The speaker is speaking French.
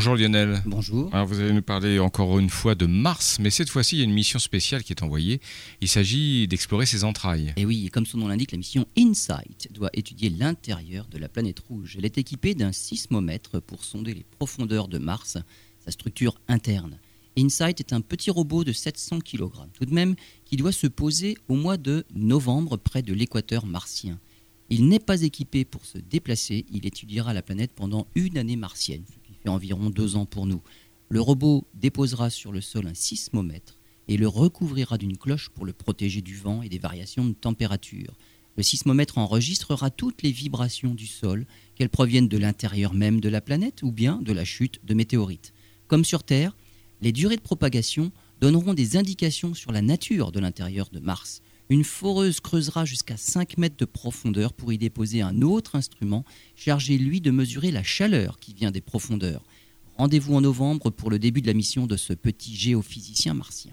Bonjour Lionel. Bonjour. Alors vous allez nous parler encore une fois de Mars, mais cette fois-ci il y a une mission spéciale qui est envoyée. Il s'agit d'explorer ses entrailles. Et oui, comme son nom l'indique, la mission InSight doit étudier l'intérieur de la planète rouge. Elle est équipée d'un sismomètre pour sonder les profondeurs de Mars, sa structure interne. InSight est un petit robot de 700 kg, tout de même, qui doit se poser au mois de novembre près de l'équateur martien. Il n'est pas équipé pour se déplacer, il étudiera la planète pendant une année martienne, environ deux ans pour nous. Le robot déposera sur le sol un sismomètre et le recouvrira d'une cloche pour le protéger du vent et des variations de température. Le sismomètre enregistrera toutes les vibrations du sol, qu'elles proviennent de l'intérieur même de la planète ou bien de la chute de météorites. Comme sur Terre, les durées de propagation donneront des indications sur la nature de l'intérieur de Mars. Une foreuse creusera jusqu'à 5 mètres de profondeur pour y déposer un autre instrument chargé, lui, de mesurer la chaleur qui vient des profondeurs. Rendez-vous en novembre pour le début de la mission de ce petit géophysicien martien.